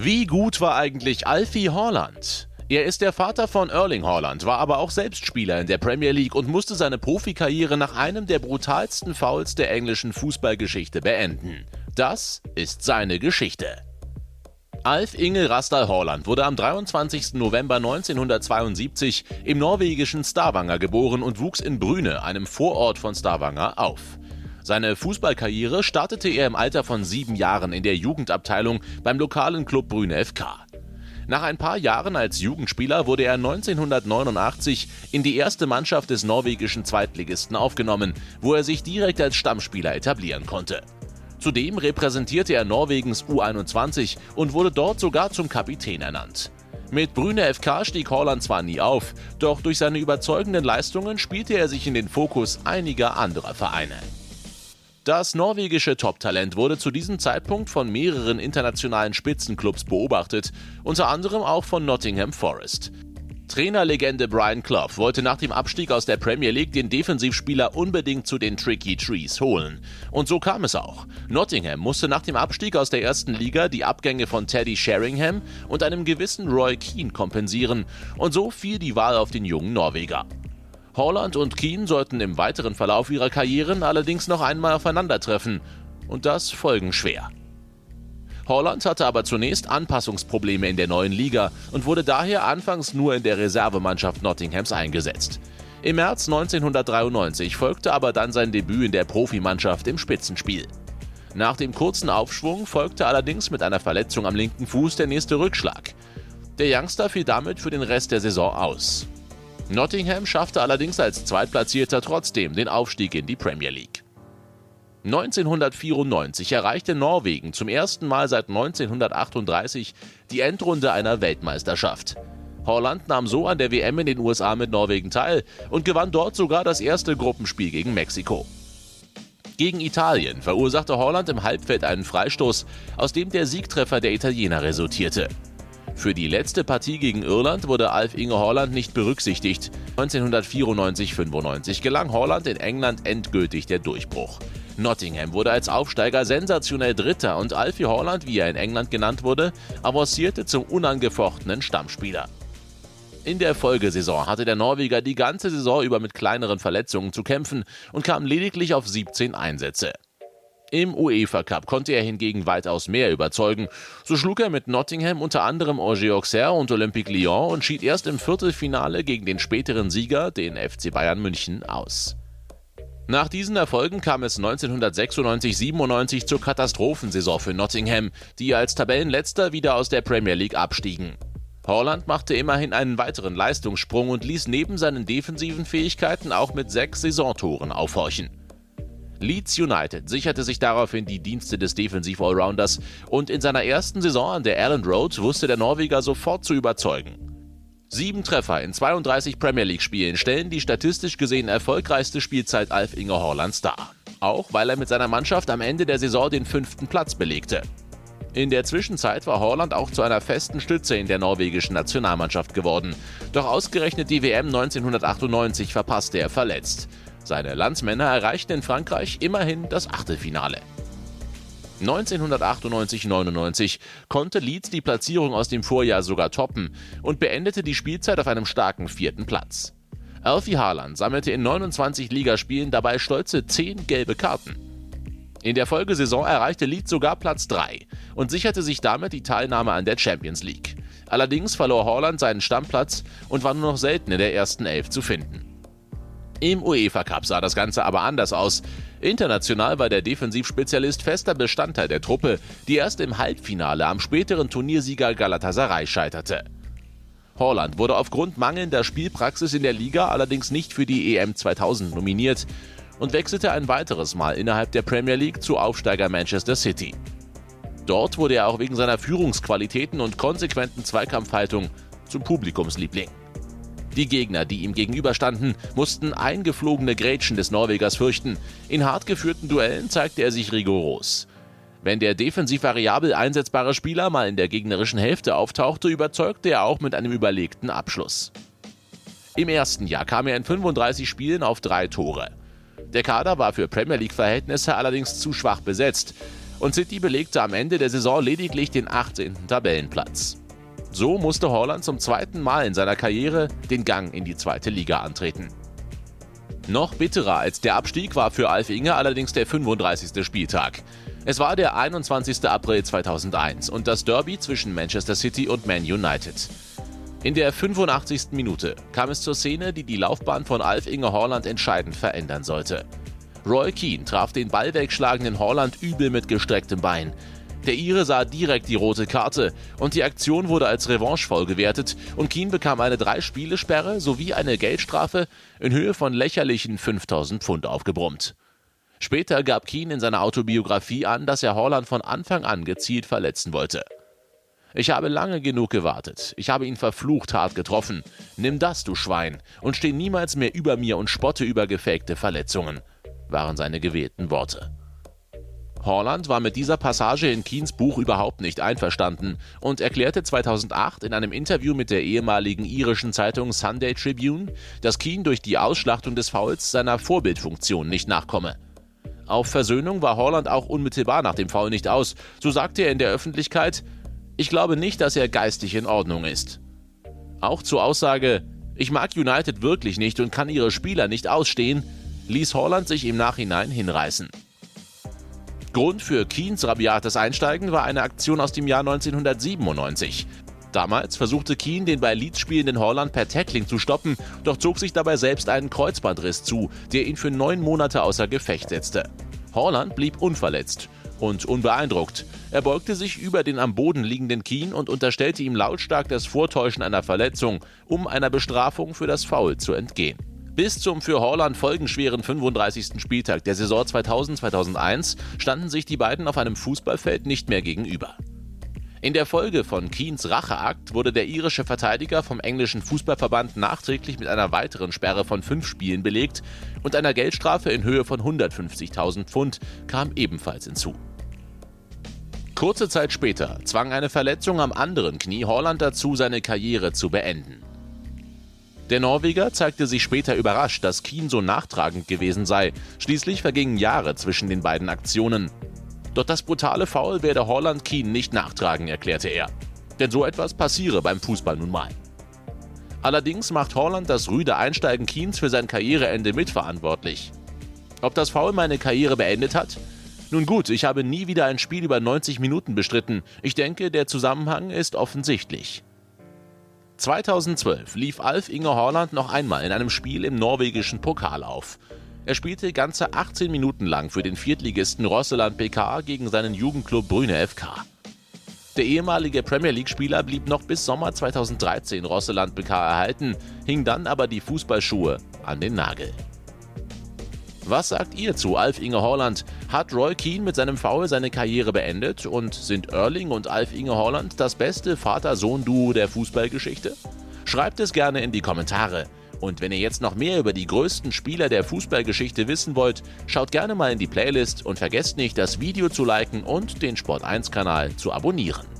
Wie gut war eigentlich Alfie Haaland? Er ist der Vater von Erling Haaland, war aber auch selbst Spieler in der Premier League und musste seine Profikarriere nach einem der brutalsten Fouls der englischen Fußballgeschichte beenden. Das ist seine Geschichte. Alf Ingel Rastal Haaland wurde am 23. November 1972 im norwegischen Stavanger geboren und wuchs in Brüne, einem Vorort von Stavanger, auf. Seine Fußballkarriere startete er im Alter von sieben Jahren in der Jugendabteilung beim lokalen Club Brüne FK. Nach ein paar Jahren als Jugendspieler wurde er 1989 in die erste Mannschaft des norwegischen Zweitligisten aufgenommen, wo er sich direkt als Stammspieler etablieren konnte. Zudem repräsentierte er Norwegens U21 und wurde dort sogar zum Kapitän ernannt. Mit Brüne FK stieg Holland zwar nie auf, doch durch seine überzeugenden Leistungen spielte er sich in den Fokus einiger anderer Vereine. Das norwegische Top-Talent wurde zu diesem Zeitpunkt von mehreren internationalen Spitzenclubs beobachtet, unter anderem auch von Nottingham Forest. Trainerlegende Brian Clough wollte nach dem Abstieg aus der Premier League den Defensivspieler unbedingt zu den Tricky Trees holen. Und so kam es auch. Nottingham musste nach dem Abstieg aus der ersten Liga die Abgänge von Teddy Sheringham und einem gewissen Roy Keane kompensieren. Und so fiel die Wahl auf den jungen Norweger. Holland und Keane sollten im weiteren Verlauf ihrer Karrieren allerdings noch einmal aufeinandertreffen. Und das folgenschwer. Holland hatte aber zunächst Anpassungsprobleme in der neuen Liga und wurde daher anfangs nur in der Reservemannschaft Nottinghams eingesetzt. Im März 1993 folgte aber dann sein Debüt in der Profimannschaft im Spitzenspiel. Nach dem kurzen Aufschwung folgte allerdings mit einer Verletzung am linken Fuß der nächste Rückschlag. Der Youngster fiel damit für den Rest der Saison aus. Nottingham schaffte allerdings als Zweitplatzierter trotzdem den Aufstieg in die Premier League. 1994 erreichte Norwegen zum ersten Mal seit 1938 die Endrunde einer Weltmeisterschaft. Holland nahm so an der WM in den USA mit Norwegen teil und gewann dort sogar das erste Gruppenspiel gegen Mexiko. Gegen Italien verursachte Holland im Halbfeld einen Freistoß, aus dem der Siegtreffer der Italiener resultierte. Für die letzte Partie gegen Irland wurde Alf Inge Holland nicht berücksichtigt. 1994-95 gelang Holland in England endgültig der Durchbruch. Nottingham wurde als Aufsteiger sensationell Dritter und Alfie Holland, wie er in England genannt wurde, avancierte zum unangefochtenen Stammspieler. In der Folgesaison hatte der Norweger die ganze Saison über mit kleineren Verletzungen zu kämpfen und kam lediglich auf 17 Einsätze. Im UEFA Cup konnte er hingegen weitaus mehr überzeugen. So schlug er mit Nottingham unter anderem Angers Auxerre und Olympique Lyon und schied erst im Viertelfinale gegen den späteren Sieger, den FC Bayern München, aus. Nach diesen Erfolgen kam es 1996-97 zur Katastrophensaison für Nottingham, die als Tabellenletzter wieder aus der Premier League abstiegen. Holland machte immerhin einen weiteren Leistungssprung und ließ neben seinen defensiven Fähigkeiten auch mit sechs Saisontoren aufhorchen. Leeds United sicherte sich daraufhin die Dienste des Defensiv-Allrounders und in seiner ersten Saison an der Allen Road wusste der Norweger sofort zu überzeugen. Sieben Treffer in 32 Premier League-Spielen stellen die statistisch gesehen erfolgreichste Spielzeit Alf Inge Horlands dar. Auch weil er mit seiner Mannschaft am Ende der Saison den fünften Platz belegte. In der Zwischenzeit war Horland auch zu einer festen Stütze in der norwegischen Nationalmannschaft geworden. Doch ausgerechnet die WM 1998 verpasste er verletzt. Seine Landsmänner erreichten in Frankreich immerhin das Achtelfinale. 1998-99 konnte Leeds die Platzierung aus dem Vorjahr sogar toppen und beendete die Spielzeit auf einem starken vierten Platz. Alfie Haaland sammelte in 29 Ligaspielen dabei stolze 10 gelbe Karten. In der Folgesaison erreichte Leeds sogar Platz 3 und sicherte sich damit die Teilnahme an der Champions League. Allerdings verlor Haaland seinen Stammplatz und war nur noch selten in der ersten Elf zu finden. Im UEFA Cup sah das Ganze aber anders aus. International war der Defensivspezialist fester Bestandteil der Truppe, die erst im Halbfinale am späteren Turniersieger Galatasaray scheiterte. Holland wurde aufgrund mangelnder Spielpraxis in der Liga allerdings nicht für die EM 2000 nominiert und wechselte ein weiteres Mal innerhalb der Premier League zu Aufsteiger Manchester City. Dort wurde er auch wegen seiner Führungsqualitäten und konsequenten Zweikampfhaltung zum Publikumsliebling. Die Gegner, die ihm gegenüberstanden, mussten eingeflogene Grätschen des Norwegers fürchten. In hart geführten Duellen zeigte er sich rigoros. Wenn der defensiv variabel einsetzbare Spieler mal in der gegnerischen Hälfte auftauchte, überzeugte er auch mit einem überlegten Abschluss. Im ersten Jahr kam er in 35 Spielen auf drei Tore. Der Kader war für Premier League-Verhältnisse allerdings zu schwach besetzt. und City belegte am Ende der Saison lediglich den 18. Tabellenplatz. So musste Holland zum zweiten Mal in seiner Karriere den Gang in die zweite Liga antreten. Noch bitterer als der Abstieg war für Alf Inge allerdings der 35. Spieltag. Es war der 21. April 2001 und das Derby zwischen Manchester City und Man United. In der 85. Minute kam es zur Szene, die die Laufbahn von Alf Inge Horland entscheidend verändern sollte. Roy Keane traf den Ball wegschlagenden Horland übel mit gestrecktem Bein. Der Ire sah direkt die rote Karte und die Aktion wurde als Revanchefoul gewertet und Keane bekam eine Drei-Spiele-Sperre sowie eine Geldstrafe in Höhe von lächerlichen 5000 Pfund aufgebrummt. Später gab Keane in seiner Autobiografie an, dass er Holland von Anfang an gezielt verletzen wollte. Ich habe lange genug gewartet. Ich habe ihn verflucht hart getroffen. Nimm das, du Schwein, und steh niemals mehr über mir und spotte über gefakte Verletzungen, waren seine gewählten Worte. Holland war mit dieser Passage in Keens Buch überhaupt nicht einverstanden und erklärte 2008 in einem Interview mit der ehemaligen irischen Zeitung Sunday Tribune, dass Keane durch die Ausschlachtung des Fouls seiner Vorbildfunktion nicht nachkomme. Auf Versöhnung war Holland auch unmittelbar nach dem Foul nicht aus. So sagte er in der Öffentlichkeit, ich glaube nicht, dass er geistig in Ordnung ist. Auch zur Aussage, ich mag United wirklich nicht und kann ihre Spieler nicht ausstehen, ließ Holland sich im Nachhinein hinreißen. Grund für Keens rabiates Einsteigen war eine Aktion aus dem Jahr 1997. Damals versuchte Keen, den bei Leeds spielenden Holland per Tackling zu stoppen, doch zog sich dabei selbst einen Kreuzbandriss zu, der ihn für neun Monate außer Gefecht setzte. Holland blieb unverletzt und unbeeindruckt. Er beugte sich über den am Boden liegenden Keen und unterstellte ihm lautstark das Vortäuschen einer Verletzung, um einer Bestrafung für das Foul zu entgehen. Bis zum für Holland folgenschweren 35. Spieltag der Saison 2000-2001 standen sich die beiden auf einem Fußballfeld nicht mehr gegenüber. In der Folge von Keens Racheakt wurde der irische Verteidiger vom englischen Fußballverband nachträglich mit einer weiteren Sperre von fünf Spielen belegt und einer Geldstrafe in Höhe von 150.000 Pfund kam ebenfalls hinzu. Kurze Zeit später zwang eine Verletzung am anderen Knie Holland dazu, seine Karriere zu beenden. Der Norweger zeigte sich später überrascht, dass Keen so nachtragend gewesen sei. Schließlich vergingen Jahre zwischen den beiden Aktionen. Doch das brutale Foul werde Holland Keen nicht nachtragen, erklärte er. Denn so etwas passiere beim Fußball nun mal. Allerdings macht Holland das rüde Einsteigen Keens für sein Karriereende mitverantwortlich. Ob das Foul meine Karriere beendet hat? Nun gut, ich habe nie wieder ein Spiel über 90 Minuten bestritten. Ich denke, der Zusammenhang ist offensichtlich. 2012 lief Alf Inge Horland noch einmal in einem Spiel im norwegischen Pokal auf. Er spielte ganze 18 Minuten lang für den Viertligisten Rosseland PK gegen seinen Jugendclub Brüne FK. Der ehemalige Premier League-Spieler blieb noch bis Sommer 2013 Rosseland PK erhalten, hing dann aber die Fußballschuhe an den Nagel. Was sagt ihr zu Alf Inge Holland? Hat Roy Keane mit seinem Foul seine Karriere beendet und sind Erling und Alf Inge Holland das beste Vater-Sohn-Duo der Fußballgeschichte? Schreibt es gerne in die Kommentare. Und wenn ihr jetzt noch mehr über die größten Spieler der Fußballgeschichte wissen wollt, schaut gerne mal in die Playlist und vergesst nicht, das Video zu liken und den Sport1-Kanal zu abonnieren.